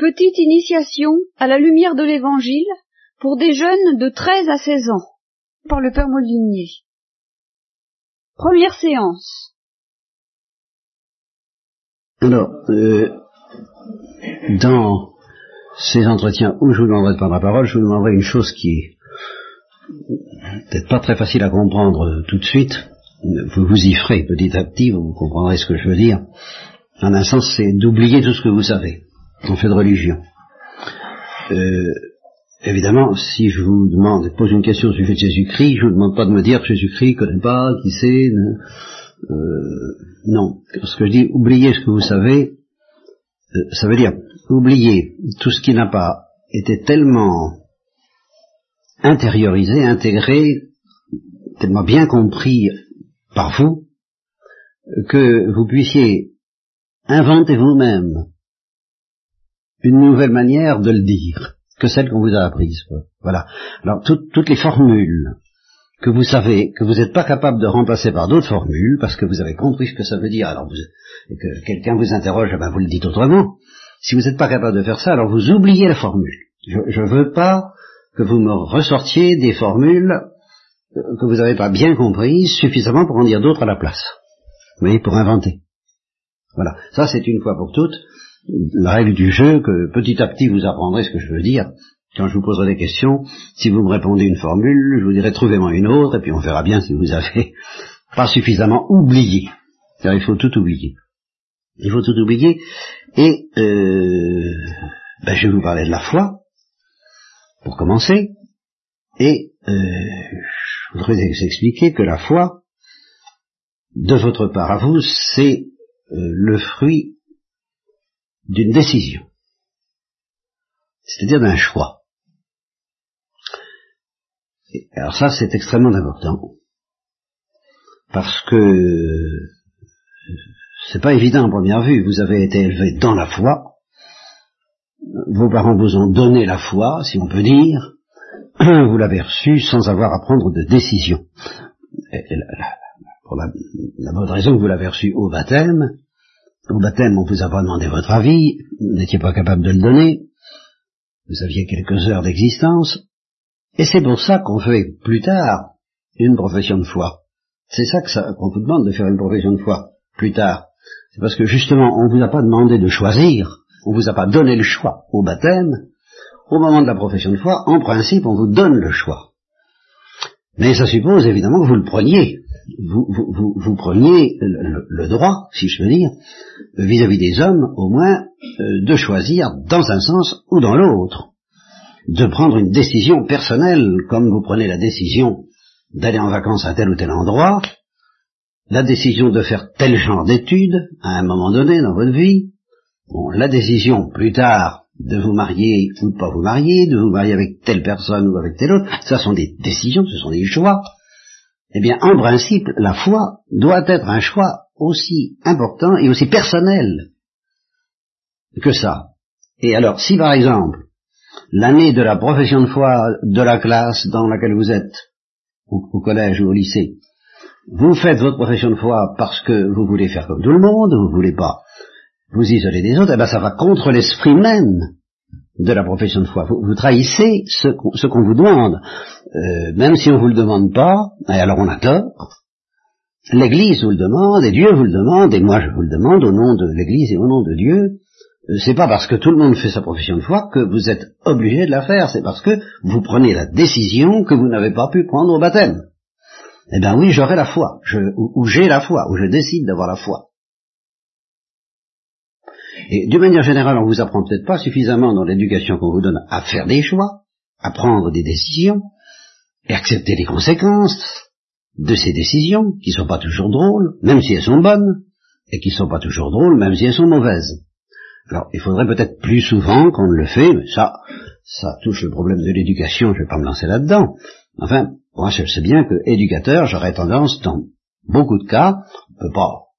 Petite initiation à la lumière de l'Évangile pour des jeunes de 13 à 16 ans par le Père Molinier. Première séance. Alors, euh, dans ces entretiens où je vous demanderai de prendre la parole, je vous demanderai une chose qui est peut-être pas très facile à comprendre tout de suite. Vous vous y ferez petit à petit, vous comprendrez ce que je veux dire. En un sens, c'est d'oublier tout ce que vous savez en fait de religion. Euh, évidemment, si je vous demande, pose une question au sujet de Jésus-Christ, je ne vous demande pas de me dire Jésus-Christ connaît pas, qui c'est. Euh, non, ce que je dis, oubliez ce que vous savez, euh, ça veut dire oublier tout ce qui n'a pas été tellement intériorisé, intégré, tellement bien compris par vous, que vous puissiez inventer vous-même une nouvelle manière de le dire que celle qu'on vous a apprise. Voilà. Alors toutes les formules que vous savez, que vous n'êtes pas capable de remplacer par d'autres formules, parce que vous avez compris ce que ça veut dire, alors vous, et que quelqu'un vous interroge, eh ben vous le dites autrement. Si vous n'êtes pas capable de faire ça, alors vous oubliez la formule. Je ne veux pas que vous me ressortiez des formules euh, que vous n'avez pas bien comprises suffisamment pour en dire d'autres à la place. Vous voyez, pour inventer. Voilà. Ça, c'est une fois pour toutes la règle du jeu que petit à petit vous apprendrez ce que je veux dire. Quand je vous poserai des questions, si vous me répondez une formule, je vous dirai trouvez-moi une autre, et puis on verra bien si vous avez pas suffisamment oublié. Car il faut tout oublier. Il faut tout oublier. Et euh, ben je vais vous parler de la foi, pour commencer. Et euh, je voudrais vous expliquer que la foi, de votre part à vous, c'est euh, le fruit d'une décision, c'est-à-dire d'un choix. alors ça, c'est extrêmement important, parce que c'est pas évident en première vue. Vous avez été élevé dans la foi, vos parents vous ont donné la foi, si on peut dire, vous l'avez reçue sans avoir à prendre de décision. pour la, la bonne raison que vous l'avez reçue au baptême, au baptême, on vous a pas demandé votre avis, vous n'étiez pas capable de le donner, vous aviez quelques heures d'existence, et c'est pour ça qu'on fait plus tard une profession de foi. C'est ça qu'on vous demande de faire une profession de foi plus tard. C'est parce que justement, on ne vous a pas demandé de choisir, on vous a pas donné le choix au baptême. Au moment de la profession de foi, en principe, on vous donne le choix. Mais ça suppose évidemment que vous le preniez vous, vous, vous, preniez le, droit, si je veux dire, vis-à-vis des hommes, au moins, euh, de choisir dans un sens ou dans l'autre, de prendre une décision personnelle, comme vous prenez la décision d'aller en vacances à tel ou tel endroit, la décision de faire tel genre d'études à un moment donné dans votre vie, bon, la décision plus tard de vous marier ou de pas vous marier, de vous marier avec telle personne ou avec telle autre, ça sont des décisions, ce sont des choix. Eh bien, en principe, la foi doit être un choix aussi important et aussi personnel que ça. Et alors, si par exemple, l'année de la profession de foi de la classe dans laquelle vous êtes, au, collège ou au lycée, vous faites votre profession de foi parce que vous voulez faire comme tout le monde, vous voulez pas vous isoler des autres, eh bien ça va contre l'esprit même de la profession de foi. Vous, trahissez ce qu'on vous demande. Euh, même si on vous le demande pas, et alors on a tort. L'Église vous le demande, et Dieu vous le demande, et moi je vous le demande au nom de l'Église et au nom de Dieu. Euh, c'est pas parce que tout le monde fait sa profession de foi que vous êtes obligé de la faire, c'est parce que vous prenez la décision que vous n'avez pas pu prendre au baptême. Eh bien oui, j'aurai la foi, ou j'ai la foi, ou je décide d'avoir la foi. Et d'une manière générale, on vous apprend peut-être pas suffisamment dans l'éducation qu'on vous donne à faire des choix, à prendre des décisions, et accepter les conséquences de ces décisions, qui sont pas toujours drôles, même si elles sont bonnes, et qui sont pas toujours drôles, même si elles sont mauvaises. Alors, il faudrait peut-être plus souvent qu'on ne le fait, mais ça, ça touche le problème de l'éducation, je vais pas me lancer là-dedans. Enfin, moi je sais bien que éducateur, j'aurais tendance, dans beaucoup de cas, on peut pas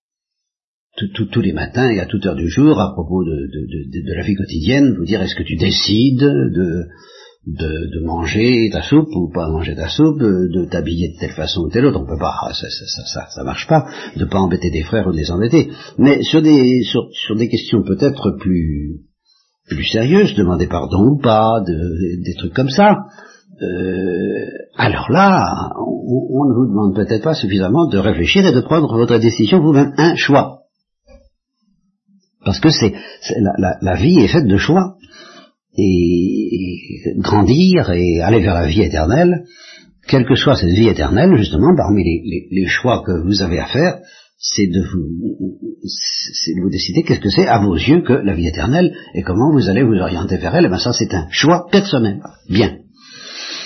tous les matins et à toute heure du jour, à propos de, de, la vie quotidienne, vous dire est-ce que tu décides de, de, manger ta soupe ou pas manger ta soupe, de t'habiller de telle façon ou telle autre, on peut pas, ça, ça, ça, ça, marche pas, de pas embêter des frères ou de les embêter. Mais sur des, sur, sur des questions peut-être plus plus sérieuses, demander pardon ou pas, des trucs comme ça, euh, alors là, on, ne vous demande peut-être pas suffisamment de réfléchir et de prendre votre décision vous-même, un choix. Parce que c'est la, vie est faite de choix. Et, grandir et aller vers la vie éternelle, quelle que soit cette vie éternelle, justement, parmi les, choix que vous avez à faire, c'est de vous, c'est de vous décider qu'est-ce que c'est à vos yeux que la vie éternelle et comment vous allez vous orienter vers elle. Et bien ça, c'est un choix personnel. Bien.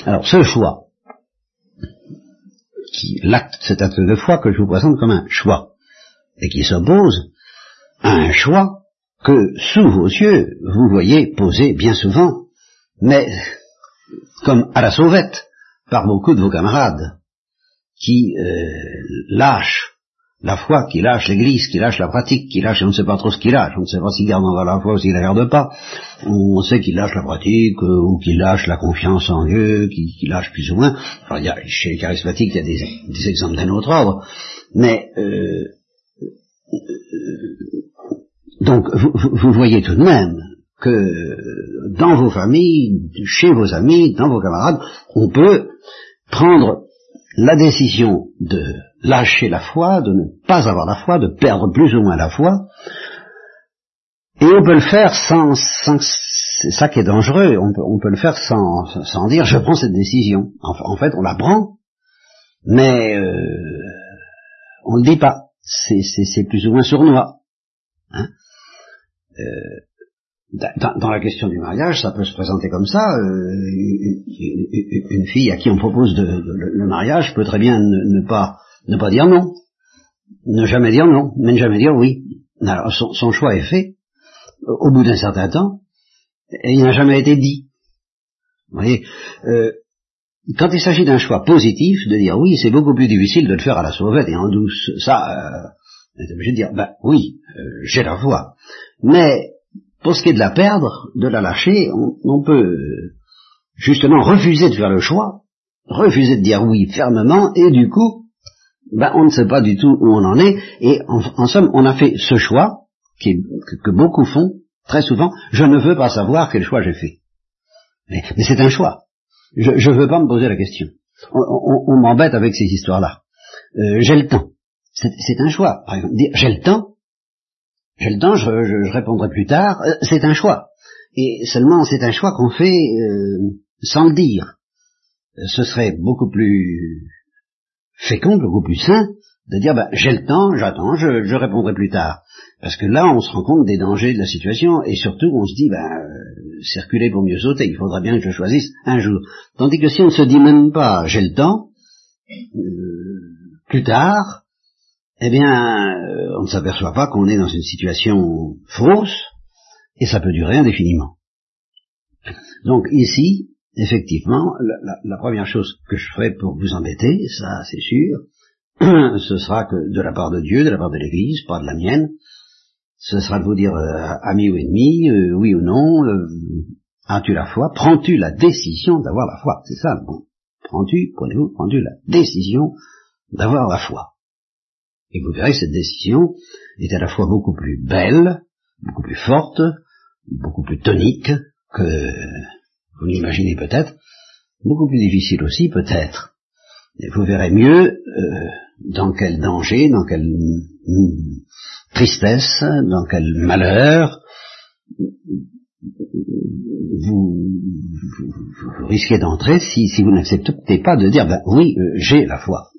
Alors ce choix, qui l'acte, cet acte de foi que je vous présente comme un choix, et qui s'oppose un choix que sous vos yeux vous voyez poser bien souvent, mais comme à la sauvette par beaucoup de vos camarades, qui euh, lâchent la foi, qui lâche l'Église, qui lâche la pratique, qui lâche, on ne sait pas trop ce qu'il lâche, on ne sait pas s'il garde encore la foi ou s'il la garde pas, on sait qu'il lâche la pratique, euh, ou qu'il lâche la confiance en Dieu, qu'il lâche plus ou moins, enfin, il y a, chez les charismatiques, il y a des, exemples d'un autre ordre, mais, euh, donc, vous, vous voyez tout de même que dans vos familles, chez vos amis, dans vos camarades, on peut prendre la décision de lâcher la foi, de ne pas avoir la foi, de perdre plus ou moins la foi, et on peut le faire sans, sans c'est ça qui est dangereux, on peut, on peut le faire sans, sans, dire je prends cette décision. En, fait, on la prend, mais euh, on ne le dit pas. C'est plus ou moins sournois. Hein euh, dans, la question du mariage, ça peut se présenter comme ça. Euh, une, fille à qui on propose le mariage peut très bien ne, pas ne pas dire non, ne jamais dire non, mais ne jamais dire oui. Alors son, choix est fait au bout d'un certain temps et il n'a jamais été dit. Vous voyez, euh, quand il s'agit d'un choix positif, de dire oui, c'est beaucoup plus difficile de le faire à la sauvette et en douce. Ça, euh, on est obligé de dire ben oui, j'ai la foi, mais pour ce qui est de la perdre, de la lâcher, on, peut justement refuser de faire le choix, refuser de dire oui fermement, et du coup, ben, on ne sait pas du tout où on en est, et en, somme, on a fait ce choix, qui que, beaucoup font, très souvent, je ne veux pas savoir quel choix j'ai fait. Mais, c'est un choix. Je ne veux pas me poser la question. On, m'embête avec ces histoires-là. Euh, j'ai le temps. C'est un choix. Par exemple, dire j'ai le temps, j'ai le temps, je, répondrai plus tard. Euh, c'est un choix. Et seulement, c'est un choix qu'on fait euh, sans le dire. Ce serait beaucoup plus fécond, beaucoup plus sain de dire ben, j'ai le temps, j'attends, je, répondrai plus tard. Parce que là, on se rend compte des dangers de la situation et surtout, on se dit ben, euh, circuler pour mieux sauter, il faudra bien que je choisisse un jour. Tandis que si on ne se dit même pas j'ai le temps, plus tard, eh bien, euh, on ne s'aperçoit pas qu'on est dans une situation fausse, et ça peut durer indéfiniment. Donc ici, effectivement, la, première chose que je ferai pour vous embêter, ça c'est sûr, ce sera que de la part de Dieu, de la part de l'Église, pas de la mienne, ce sera de vous dire euh, ami ou ennemi, euh, oui ou non, as-tu la foi, prends-tu la décision d'avoir la foi, c'est ça bon. Prends-tu, prenez-vous, prends-tu la décision d'avoir la foi? Et vous verrez que cette décision est à la fois beaucoup plus belle, beaucoup plus forte, beaucoup plus tonique que vous l'imaginez peut-être, beaucoup plus difficile aussi peut-être. Et vous verrez mieux euh, dans quel danger, dans quelle tristesse, dans quel malheur vous, risquez d'entrer si, vous n'acceptez pas de dire ben oui, euh, j'ai la foi.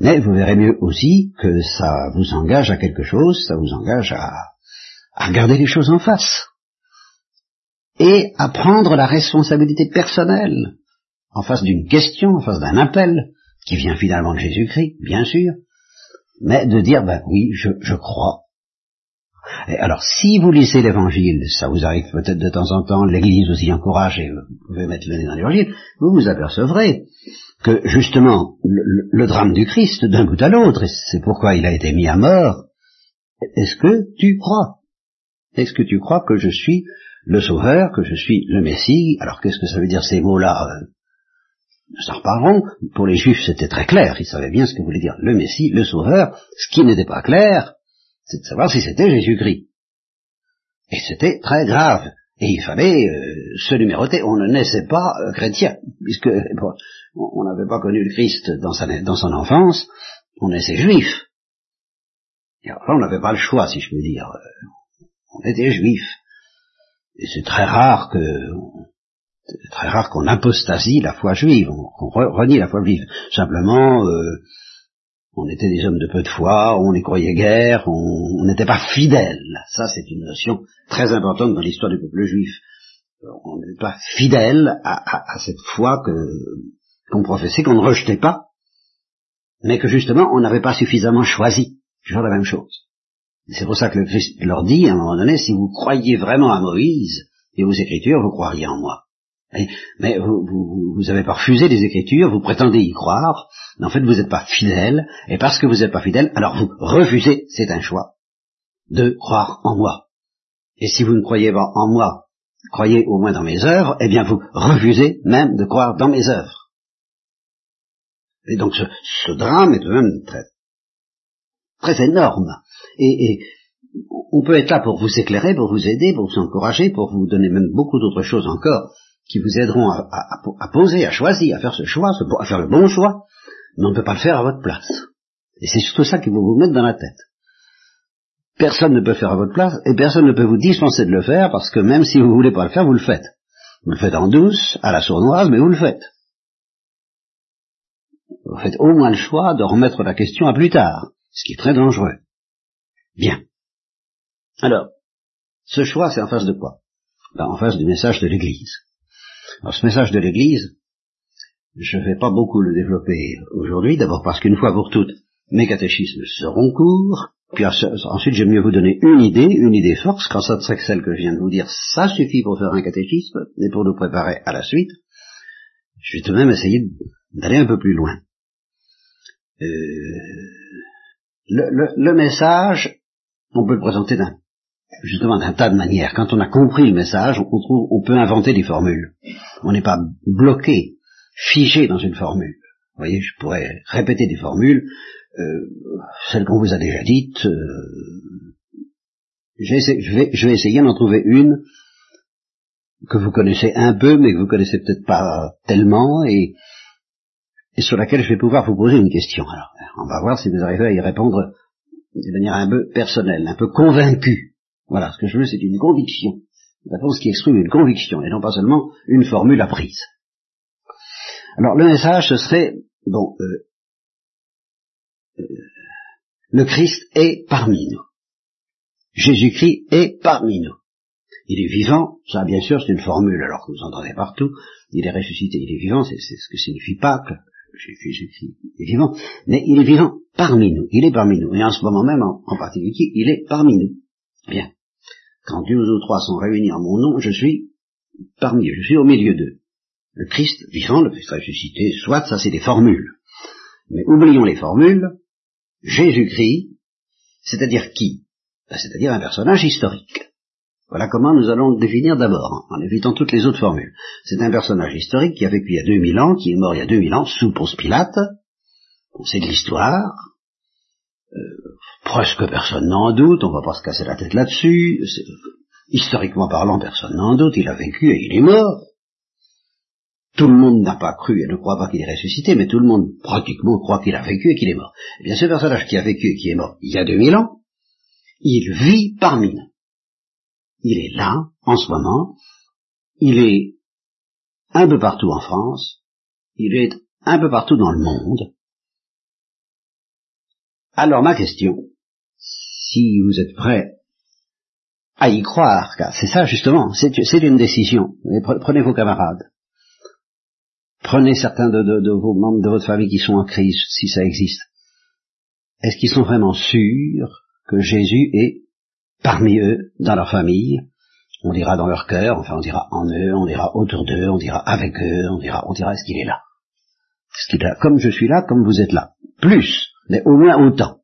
Mais vous verrez mieux aussi que ça vous engage à quelque chose, ça vous engage à, regarder les choses en face. Et à prendre la responsabilité personnelle en face d'une question, en face d'un appel, qui vient finalement de Jésus-Christ, bien sûr, mais de dire, ben oui, je, crois. Et alors, si vous lisez l'évangile, ça vous arrive peut-être de temps en temps, l'église vous y encourage et vous pouvez mettre le nez dans l'évangile, vous vous apercevrez que justement le, drame du Christ d'un bout à l'autre, et c'est pourquoi il a été mis à mort, est-ce que tu crois? Est-ce que tu crois que je suis le Sauveur, que je suis le Messie? Alors qu'est-ce que ça veut dire ces mots-là Nous en reparlerons. Pour les Juifs, c'était très clair. Ils savaient bien ce que voulait dire le Messie, le Sauveur. Ce qui n'était pas clair, c'est de savoir si c'était Jésus-Christ. Et c'était très grave. Et il fallait euh, se numéroter. On ne naissait pas euh, chrétien, puisque on n'avait pas connu le Christ dans, dans son enfance, on naissait juif. Et alors là, on n'avait pas le choix, si je peux dire. On était juif. Et c'est très rare que c'est très rare qu'on apostasie la foi juive, qu'on renie la foi juive. Simplement, euh, on était des hommes de peu de foi, on y croyait guère, on n'était pas fidèles. Ça, c'est une notion très importante dans l'histoire du peuple juif. On n'est pas fidèle à, cette foi qu'on professait, qu'on ne rejetait pas, mais que justement on n'avait pas suffisamment choisi. Toujours la même chose. C'est pour ça que le Christ leur dit à un moment donné, si vous croyez vraiment à Moïse et aux Écritures, vous croiriez en moi. Mais vous, vous, vous, avez pas refusé les Écritures, vous prétendez y croire, mais en fait vous n'êtes pas fidèle, et parce que vous n'êtes pas fidèle, alors vous refusez, c'est un choix, de croire en moi. Et si vous ne croyez pas en moi, croyez au moins dans mes œuvres, eh bien vous refusez même de croire dans mes œuvres. Et donc ce, ce drame est de même très, très énorme. Et, et, on peut être là pour vous éclairer, pour vous aider, pour vous encourager, pour vous donner même beaucoup d'autres choses encore qui vous aideront à, poser, à choisir, à faire ce choix, à faire le bon choix, mais on ne peut pas le faire à votre place. Et c'est surtout ça qu'il faut vous mettre dans la tête. Personne ne peut faire à votre place et personne ne peut vous dispenser de le faire parce que même si vous ne voulez pas le faire, vous le faites. Vous le faites en douce, à la sournoise, mais vous le faites. Vous faites au moins le choix de remettre la question à plus tard, ce qui est très dangereux. Bien. Alors, ce choix, c'est en face de quoi? Ben, En face du message de l'Église. Alors ce message de l'Église, je ne vais pas beaucoup le développer aujourd'hui, d'abord parce qu'une fois pour toutes, mes catéchismes seront courts, puis ensuite j'aime mieux vous donner une idée, une idée force, quand ça serait celle que je viens de vous dire, ça suffit pour faire un catéchisme, et pour nous préparer à la suite, je vais tout de même essayer d'aller un peu plus loin. Euh, le, le message, on peut le présenter d'un justement d'un tas de manières. Quand on a compris le message, on, trouve, on peut inventer des formules. On n'est pas bloqué, figé dans une formule. Vous voyez, je pourrais répéter des formules, euh, celles qu'on vous a déjà dites. Euh, je, vais, je vais essayer d'en trouver une que vous connaissez un peu, mais que vous connaissez peut-être pas tellement, et, et sur laquelle je vais pouvoir vous poser une question. Alors, on va voir si vous arrivez à y répondre de manière un peu personnelle, un peu convaincue. Voilà, ce que je veux, c'est une conviction. Une réponse qui exprime une conviction, et non pas seulement une formule apprise. Alors, le message, ce serait, bon, euh, euh, le Christ est parmi nous. Jésus-Christ est parmi nous. Il est vivant, ça bien sûr c'est une formule alors que vous entendez partout, il est ressuscité, il est vivant, c'est ce que signifie Pâques, Jésus-Christ est vivant, mais il est vivant parmi nous, il est parmi nous, et en ce moment même en particulier, il est parmi nous. Bien. Quand deux ou trois sont réunis en mon nom, je suis parmi eux, je suis au milieu d'eux. Le Christ vivant, le Christ ressuscité, soit, ça c'est des formules. Mais oublions les formules, Jésus-Christ, c'est-à-dire qui? Ben, C'est-à-dire un personnage historique. Voilà comment nous allons le définir d'abord, en évitant toutes les autres formules. C'est un personnage historique qui a vécu il y a 2000 ans, qui est mort il y a 2000 ans, sous Ponce Pilate. On sait de l'histoire. Euh, presque personne n'en doute, on va pas se casser la tête là-dessus. Historiquement parlant, personne n'en doute, il a vécu et il est mort. Tout le monde n'a pas cru et ne croit pas qu'il est ressuscité, mais tout le monde pratiquement croit qu'il a vécu et qu'il est mort. Eh bien, ce personnage qui a vécu et qui est mort il y a 2000 ans, il vit parmi nous. Il est là, en ce moment, il est un peu partout en France, il est un peu partout dans le monde, alors ma question, si vous êtes prêt à y croire, car c'est ça justement, c'est une décision. Prenez vos camarades. Prenez certains de, vos membres de votre famille qui sont en crise, si ça existe. Est-ce qu'ils sont vraiment sûrs que Jésus est parmi eux, dans leur famille? On dira dans leur cœur, enfin on dira en eux, on dira autour d'eux, on dira avec eux, on dira, on dira est-ce qu'il est là? Est-ce qu'il est là? Comme je suis là, comme vous êtes là. Plus mais au moins autant.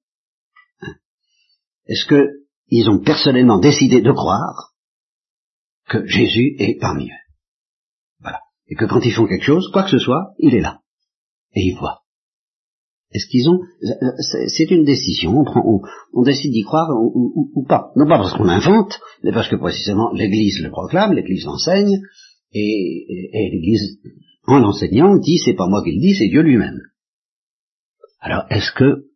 Est-ce qu'ils ont personnellement décidé de croire que Jésus est parmi eux? Voilà. Et que quand ils font quelque chose, quoi que ce soit, il est là. Et il voit. Est-ce qu'ils ont C'est une décision. On, prend, on, décide d'y croire ou, pas. Non pas parce qu'on invente, mais parce que précisément l'Église le proclame, l'Église l'enseigne, et, et, l'Église, en l'enseignant, dit c'est pas moi qui le dis, c'est Dieu lui-même. Alors, est-ce que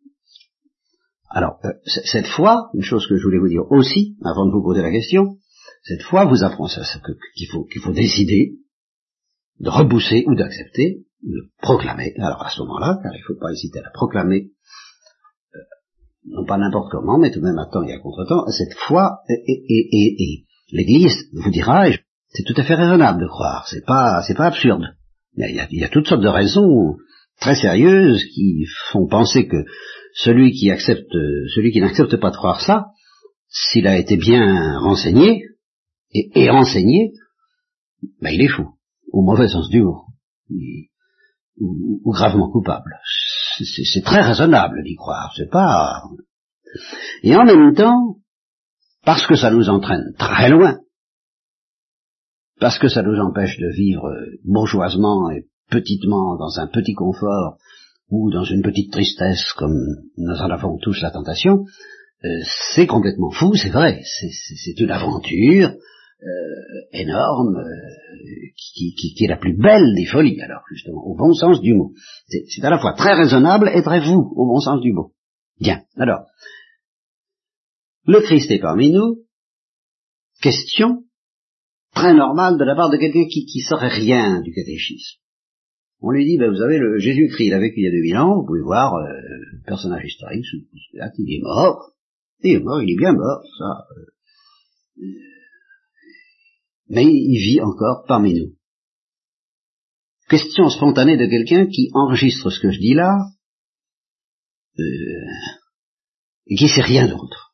alors, euh, cette fois, une chose que je voulais vous dire aussi, avant de vous poser la question, cette fois vous apprend ça, qu'il faut, qu'il faut décider de repousser ou d'accepter, de proclamer. Alors à ce moment-là, car il ne faut pas hésiter à la proclamer, euh, non pas n'importe comment, mais tout de même à temps et à contre-temps, cette foi, et, et, et, et l'Église vous dira, c'est tout à fait raisonnable de croire, c'est pas, c'est pas absurde. Il y, a, il y a toutes sortes de raisons très sérieuses qui font penser que celui qui accepte, celui qui n'accepte pas de croire ça, s'il a été bien renseigné et, renseigné, ben il est fou, au mauvais sens du mot, ou, ou, gravement coupable. C'est très raisonnable d'y croire, c'est pas. Et en même temps, parce que ça nous entraîne très loin, parce que ça nous empêche de vivre bourgeoisement et petitement dans un petit confort ou dans une petite tristesse comme nous en avons tous la tentation, euh, c'est complètement fou, c'est vrai, c'est une aventure euh, énorme euh, qui, est la plus belle des folies, alors justement, au bon sens du mot. C'est à la fois très raisonnable et très fou, au bon sens du mot. Bien, alors, le Christ est parmi nous, question très normale de la part de quelqu'un qui, qui saurait rien du catéchisme. On lui dit, ben, vous savez, le Jésus-Christ, il a vécu il y a 2000 ans, vous pouvez voir, euh, personnage historique, il est mort, il est mort, il est bien mort, ça. Euh, mais il vit encore parmi nous. Question spontanée de quelqu'un qui enregistre ce que je dis là, euh, et qui sait rien d'autre.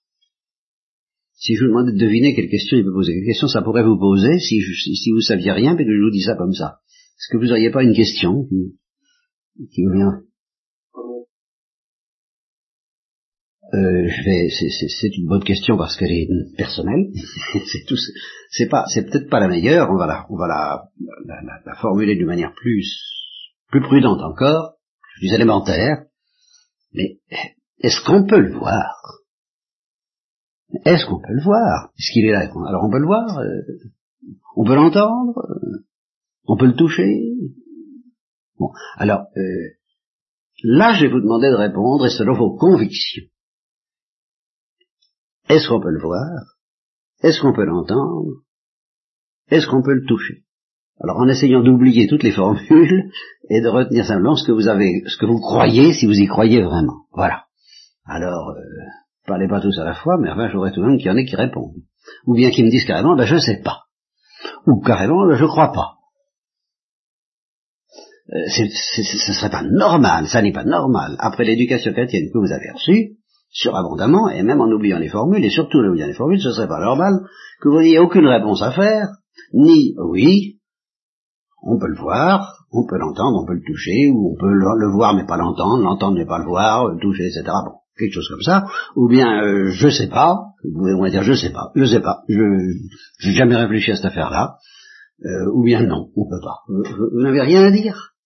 Si je vous demandais de deviner quelle question il peut poser, quelle question ça pourrait vous poser si, je, si vous saviez rien, mais que je vous dis ça comme ça. Est-ce que vous n'auriez pas une question qui, vous vient? Euh, c'est une bonne question parce qu'elle est personnelle. c'est tout, c'est peut-être pas la meilleure. On va la, la, la, formuler d'une manière plus, plus prudente encore, plus élémentaire. Mais est-ce qu'on peut le voir? Est-ce qu'on peut le voir? Puisqu'il est là? Alors on peut le voir. Euh, on peut l'entendre? On peut le toucher Bon, alors, euh, là, je vais vous demander de répondre, et selon vos convictions. Est-ce qu'on peut le voir? Est-ce qu'on peut l'entendre? Est-ce qu'on peut le toucher? Alors, en essayant d'oublier toutes les formules et de retenir simplement ce que vous avez, ce que vous croyez, si vous y croyez vraiment. Voilà. Alors, euh, parlez pas tous à la fois, mais enfin, j'aurais tout de même qu'il y en ait qui répondent. Ou bien qui me disent carrément, ben je sais pas. Ou carrément, ben je crois pas. Euh, ce ne serait pas normal, ça n'est pas normal, après l'éducation chrétienne que vous avez reçue, surabondamment, et même en oubliant les formules, et surtout en oubliant les formules, ce ne serait pas normal que vous n'ayez aucune réponse à faire, ni oui, on peut le voir, on peut l'entendre, on peut le toucher, ou on peut le, voir mais pas l'entendre, l'entendre mais pas le voir, le toucher, etc. Bon, quelque chose comme ça, ou bien euh, je sais pas, vous pouvez dire je sais pas, je sais pas, je n'ai jamais réfléchi à cette affaire-là, euh, ou bien non, on peut pas. vous n'avez rien à dire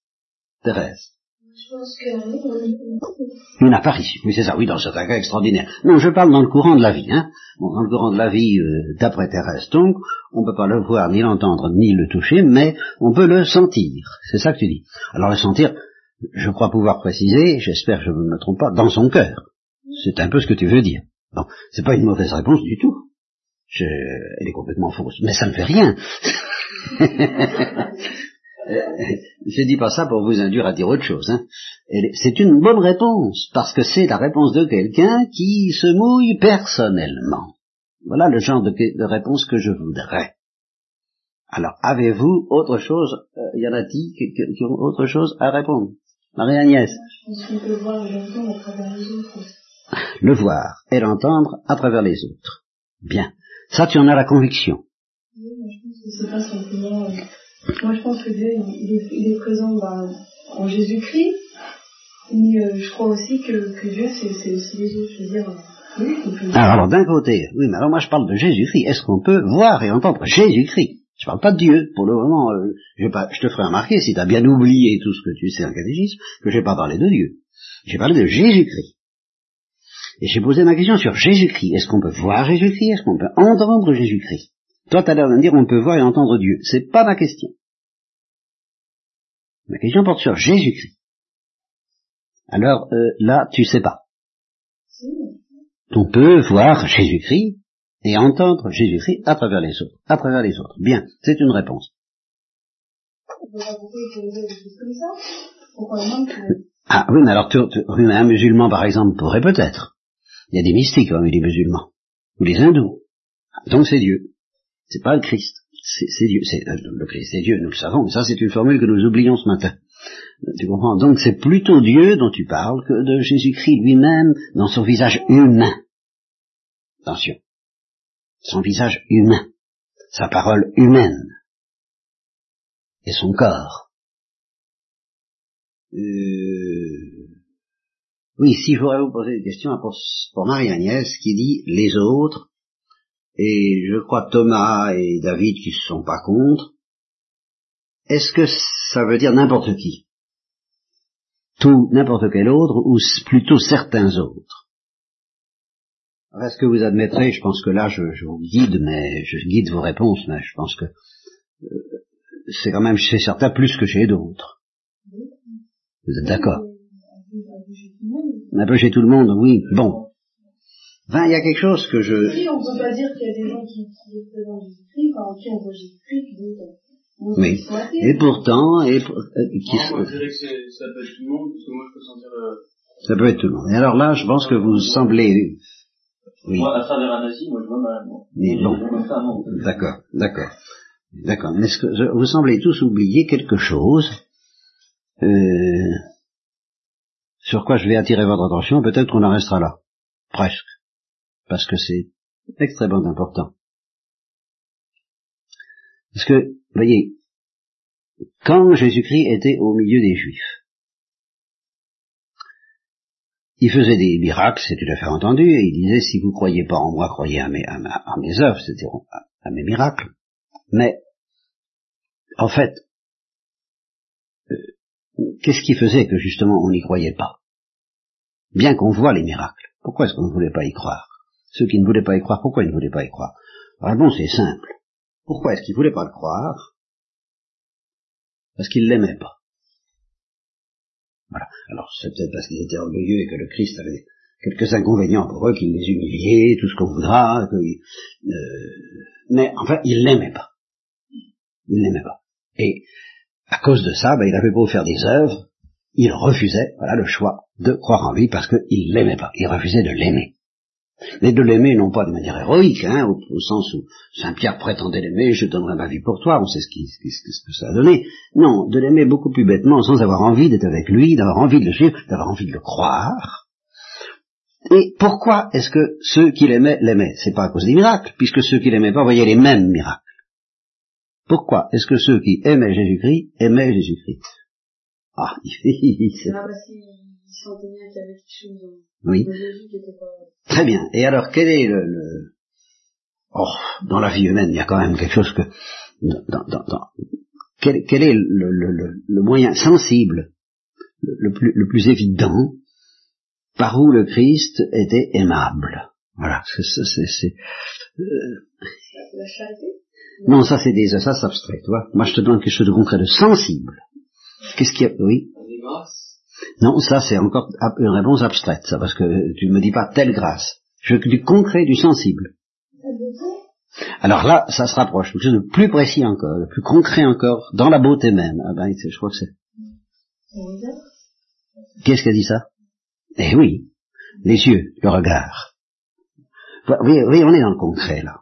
Thérèse. Je pense que Une apparition, oui c'est ça, oui, dans certains cas extraordinaire. Non, je parle dans le courant de la vie, hein. dans le courant de la vie, euh, d'après Thérèse, donc, on ne peut pas le voir, ni l'entendre, ni le toucher, mais on peut le sentir. C'est ça que tu dis. Alors le sentir, je crois pouvoir préciser, j'espère que je ne me trompe pas, dans son cœur. C'est un peu ce que tu veux dire. Bon, c'est pas une mauvaise réponse du tout. Je... Elle est complètement fausse, mais ça ne fait rien. je dis pas ça pour vous induire à dire autre chose. Hein. C'est une bonne réponse, parce que c'est la réponse de quelqu'un qui se mouille personnellement. Voilà le genre de, réponse que je voudrais. Alors, avez-vous autre chose euh, y en a-t-il qui, ont autre chose à répondre? Marie-Agnès Le voir et l'entendre à travers les autres. Le voir et l'entendre à travers les autres. Bien. Ça, tu en as la conviction. Oui, mais je pense que c'est pas simplement euh, moi, je pense que Dieu, il est, présent bah, en Jésus-Christ, mais euh, je crois aussi que, Dieu, c'est aussi les autres. Je veux dire, oui, alors, d'un côté, oui, mais alors moi je parle de Jésus-Christ. Est-ce qu'on peut voir et entendre Jésus-Christ? Je parle pas de Dieu. Pour le moment, euh, je, pas, je te ferai remarquer, si tu as bien oublié tout ce que tu sais en catéchisme, que je n'ai pas parlé de Dieu. J'ai parlé de Jésus-Christ. Et j'ai posé ma question sur Jésus-Christ. Est-ce qu'on peut voir Jésus-Christ? Est-ce qu'on peut entendre Jésus-Christ? Toi, tu as l'air de me dire on peut voir et entendre Dieu. C'est pas ma question. Ma question porte sur Jésus-Christ. Alors euh, là, tu sais pas. On peut voir Jésus-Christ et entendre Jésus-Christ à travers les autres. À travers les autres. Bien, c'est une réponse. Ah oui, mais alors tu, un musulman par exemple pourrait peut-être. Il y a des mystiques parmi les musulmans ou les hindous. Donc c'est Dieu. C'est pas le Christ. C'est Dieu. Euh, le Christ, c'est Dieu. Nous le savons. Ça, c'est une formule que nous oublions ce matin. Tu comprends? Donc c'est plutôt Dieu dont tu parles que de Jésus-Christ lui-même dans son visage humain. Attention. Son visage humain. Sa parole humaine. Et son corps. Euh... Oui, si je voudrais vous poser des questions pour, pour Marie-Agnès qui dit les autres, et je crois Thomas et David qui se sont pas contre, est-ce que ça veut dire n'importe qui? Tout, n'importe quel autre, ou plutôt certains autres? Est-ce que vous admettrez, je pense que là je, vous guide, mais je guide vos réponses, mais je pense que euh, c'est quand même chez certains plus que chez d'autres. Vous êtes d'accord? Un peu chez tout le monde, oui. Bon. Enfin, il y a quelque chose que je... Oui, on ne peut pas dire qu'il y a des gens qui, qui représentent Jésus-Christ, enfin, qui on voit Jésus-Christ, puis d'autres oui. Et pourtant, et pour, euh, qui non, moi, je dirais que ça peut être tout le monde, parce que moi je peux sentir. Euh... Ça peut être tout le monde. Et alors là, je pense que vous semblez. Oui. Moi, à travers un nazi, moi je vois mal. Moi. Mais bon. D'accord, d'accord, d'accord. Mais est-ce que je, vous semblez tous oublier quelque chose euh, sur quoi je vais attirer votre attention? Peut-être qu'on en restera là, presque, parce que c'est extrêmement important. Parce que, voyez, quand Jésus-Christ était au milieu des Juifs, il faisait des miracles, c'est tout à fait entendu, et il disait, si vous croyez pas en moi, croyez à mes, à, mes œuvres, c'est-à-dire à, mes miracles. Mais, en fait, euh, qu'est-ce qui faisait que justement on n'y croyait pas? Bien qu'on voit les miracles, pourquoi est-ce qu'on ne voulait pas y croire? Ceux qui ne voulaient pas y croire, pourquoi ils ne voulaient pas y croire? La réponse est simple. Pourquoi est-ce qu'il voulait pas le croire? Parce qu'il l'aimait pas. Voilà. Alors c'est peut-être parce qu'ils étaient orgueilleux et que le Christ avait quelques inconvénients pour eux, qu'il les humiliait, tout ce qu'on voudra, euh, mais enfin, il l'aimait pas. Il l'aimait pas. Et à cause de ça, ben, il avait beau faire des œuvres, il refusait, voilà le choix, de croire en lui parce qu'il l'aimait pas. Il refusait de l'aimer mais de l'aimer non pas de manière héroïque, hein, au, sens où Saint Pierre prétendait l'aimer, je donnerai ma vie pour toi, on sait ce, qui, ce, que ça a donné. Non, de l'aimer beaucoup plus bêtement, sans avoir envie d'être avec lui, d'avoir envie de le suivre, d'avoir envie de le croire. Et pourquoi est-ce que ceux qui l'aimaient l'aimaient? C'est pas à cause des miracles, puisque ceux qui l'aimaient pas voyaient les mêmes miracles. Pourquoi est-ce que ceux qui aimaient Jésus-Christ aimaient Jésus-Christ? Ah, qu'il y avait quelque chose oui. Très bien. Et alors, quel est le, le... Oh, dans la vie humaine, il y a quand même quelque chose que... Dans, dans, dans... Quel, quel, est le, le, le, moyen sensible, le, plus, le plus évident, par où le Christ était aimable? Voilà, c'est... c'est euh... La charité? Non, ça c'est des... ça c'est abstrait, tu vois. Moi je te donne quelque chose de concret, de sensible. Qu'est-ce qu'il y a? Oui non, ça c'est encore une réponse abstraite, ça, parce que tu ne me dis pas telle grâce. Je veux du concret, du sensible. Alors là, ça se rapproche, quelque chose de plus précis encore, de plus concret encore, dans la beauté même. Ah ben, je crois que c'est. Qu'est-ce qu'a dit ça? Eh oui, les yeux, le regard. Oui, oui, on est dans le concret là.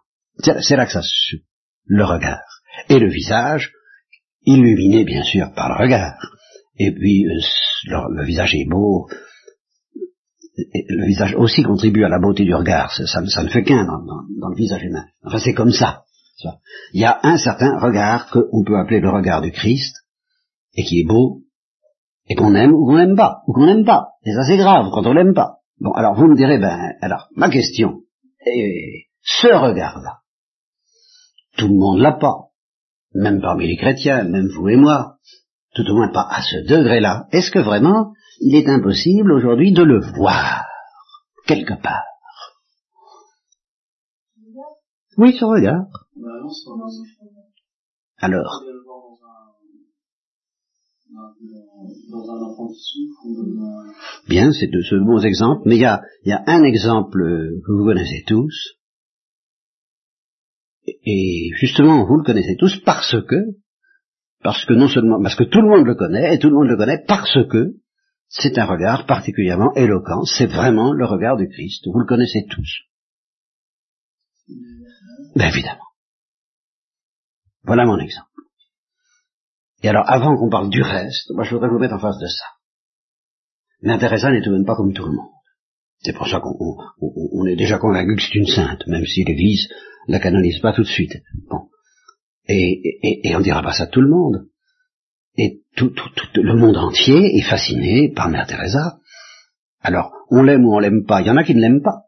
C'est là que ça se le regard. Et le visage, illuminé bien sûr par le regard. Et puis euh, le, visage est beau, le visage aussi contribue à la beauté du regard, ça, ne fait qu'un dans, le visage humain. Enfin, c'est comme ça. Il y a un certain regard qu'on peut appeler le regard du Christ, et qui est beau, et qu'on aime ou qu'on n'aime pas, ou qu'on n'aime pas. Et ça c'est grave quand on l'aime pas. Bon, alors vous me direz, ben, alors, ma question, est, ce regard-là, tout le monde l'a pas, même parmi les chrétiens, même vous et moi, tout au moins pas à ce degré-là, est-ce que vraiment il est impossible aujourd'hui de le voir quelque part? Oui, son regard. Alors, bien, c'est de ce bons exemples, mais il y a, un exemple que vous connaissez tous, et justement, vous le connaissez tous parce que, parce que non seulement, parce que tout le monde le connaît, et tout le monde le connaît parce que c'est un regard particulièrement éloquent, c'est vraiment le regard du Christ, vous le connaissez tous. Ben évidemment. Voilà mon exemple. Et alors, avant qu'on parle du reste, moi je voudrais vous mettre en face de ça. Teresa n'est tout de même pas comme tout le monde. C'est pour ça qu'on on- on- on est déjà convaincu que c'est une sainte, même si l'Église la canonise pas tout de suite. Bon. Et, et, et on dira pas ça à tout le monde. Et tout, tout, tout le monde entier est fasciné par Mère Teresa. Alors, on l'aime ou on l'aime pas. Il y en a qui ne l'aiment pas.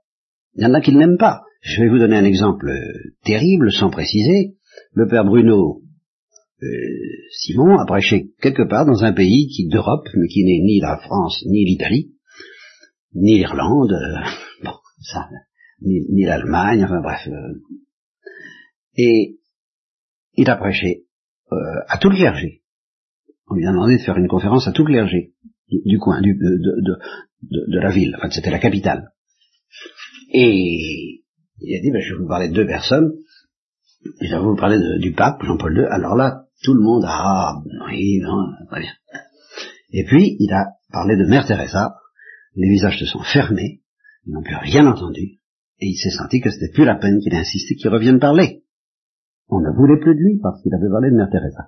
Il y en a qui ne l'aiment pas. Je vais vous donner un exemple euh, terrible, sans préciser. Le père Bruno euh, Simon a prêché quelque part dans un pays qui d'Europe, mais qui n'est ni la France, ni l'Italie, ni l'Irlande, euh, bon, ça, ni, ni l'Allemagne, enfin bref. euh. et il a prêché euh, à tout le clergé. On lui a demandé de faire une conférence à tout le clergé du, coin, du, de, de, de, la ville. Enfin, c'était la capitale. Et il a dit, ben, je vais vous parler de deux personnes. Je vais vous parler du pape, Jean-Paul II. Alors là, tout le monde ah, oui, non, très bien. Et puis, il a parlé de Mère Teresa. Les visages se sont fermés. Ils n'ont plus rien entendu. Et il s'est senti que c'était plus la peine qu'il insistait qu'il revienne parler. On ne voulait plus de lui parce qu'il avait parlé de Mère Teresa.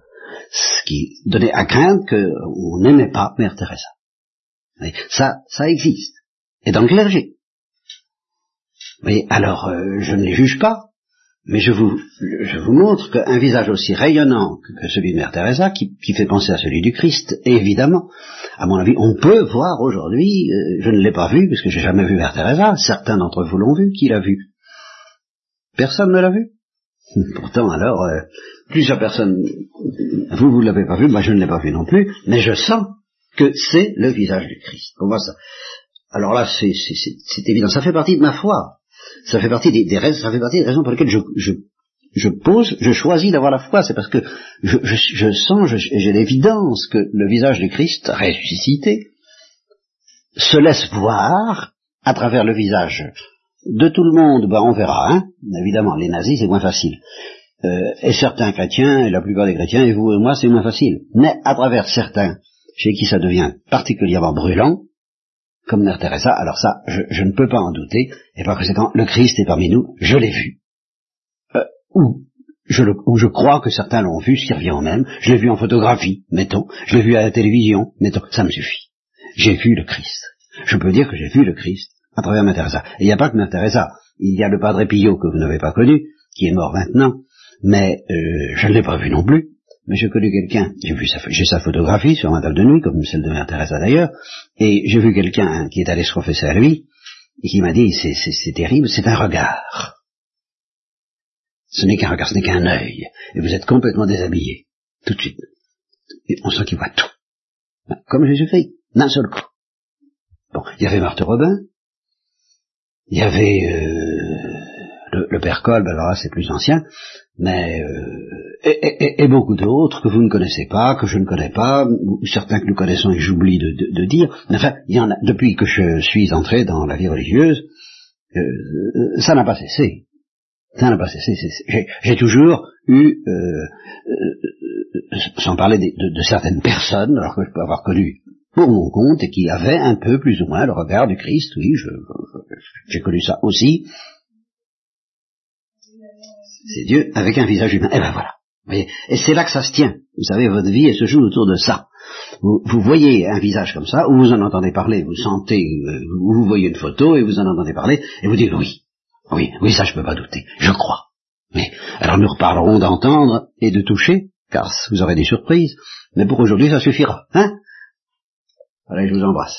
Ce qui donnait à craindre qu'on n'aimait pas Mère Teresa. Et ça, ça existe. Et dans le clergé. Voyez, alors, euh, je ne les juge pas, mais je vous, montre qu'un visage aussi rayonnant que, que celui de Mère Teresa, qui, fait penser à celui du Christ, évidemment, à mon avis, on peut voir aujourd'hui, euh, je ne l'ai pas vu, puisque j'ai jamais vu Mère Teresa, certains d'entre vous l'ont vu, qui l'a vu Personne ne l'a vu Pourtant, alors, euh, plusieurs personnes, vous, vous ne l'avez pas vu, moi je ne l'ai pas vu non plus, mais je sens que c'est le visage du Christ. On voit ça. Alors là, c'est évident, ça fait partie de ma foi. Ça fait partie des, raisons, ça fait partie des raisons pour lesquelles je, pose, je choisis d'avoir la foi. C'est parce que je, je, je sens, j'ai l'évidence que le visage du Christ ressuscité se laisse voir à travers le visage de tout le monde. Ben, on verra. Hein Évidemment, les nazis, c'est moins facile. Euh, et certains chrétiens, et la plupart des chrétiens, et vous et moi, c'est moins facile. Mais à travers certains, chez qui ça devient particulièrement brûlant, comme Mère Teresa, alors ça, je, ne peux pas en douter, et par conséquent, le Christ est parmi nous, je l'ai vu. Euh, ou, je ou je crois que certains l'ont vu, ce qui revient au même, je l'ai vu en photographie, mettons, je l'ai vu à la télévision, mettons, ça me suffit. J'ai vu le Christ. Je peux dire que j'ai vu le Christ à travers Mère Teresa. Et il n'y a pas que Mère Teresa, il y a le Padre Pio que vous n'avez pas connu, qui est mort maintenant, mais euh, je ne l'ai pas vu non plus, mais j'ai connu quelqu'un, j'ai vu sa, j'ai sa photographie sur ma table de nuit, comme celle de Mère Teresa d'ailleurs, et j'ai vu quelqu'un qui est allé se confesser à lui, et qui m'a dit, c'est, c'est, c'est terrible, c'est un regard. Ce n'est qu'un regard, ce n'est qu'un œil, et vous êtes complètement déshabillé, tout de suite. Et on sent qu'il voit tout. Comme Jésus-Christ, d'un seul coup. Bon, il y avait Marthe Robin, il y avait euh, le, le père Kolb, alors là c'est plus ancien, mais euh, et, et- beaucoup d'autres que vous ne connaissez pas, que je ne connais pas, ou certains que nous connaissons et j'oublie de, de- de dire. Enfin, il y en a depuis que je suis entré dans la vie religieuse, euh, ça n'a pas cessé. Ça n'a pas cessé. J'ai, toujours eu, euh, sans parler de, de certaines personnes, alors que je peux avoir connu pour mon compte et qui avaient un peu plus ou moins le regard du Christ. Oui, j'ai connu ça aussi. C'est Dieu avec un visage humain. Et ben voilà. Voyez et c'est là que ça se tient. Vous savez, votre vie, elle se joue autour de ça. Vous, vous voyez un visage comme ça, ou vous en entendez parler, vous sentez, euh, ou vous voyez une photo et vous en entendez parler, et vous dites oui, oui, oui, ça je peux pas douter, je crois. Mais alors nous reparlerons d'entendre et de toucher, car vous aurez des surprises, mais pour aujourd'hui ça suffira, hein? Allez, je vous embrasse.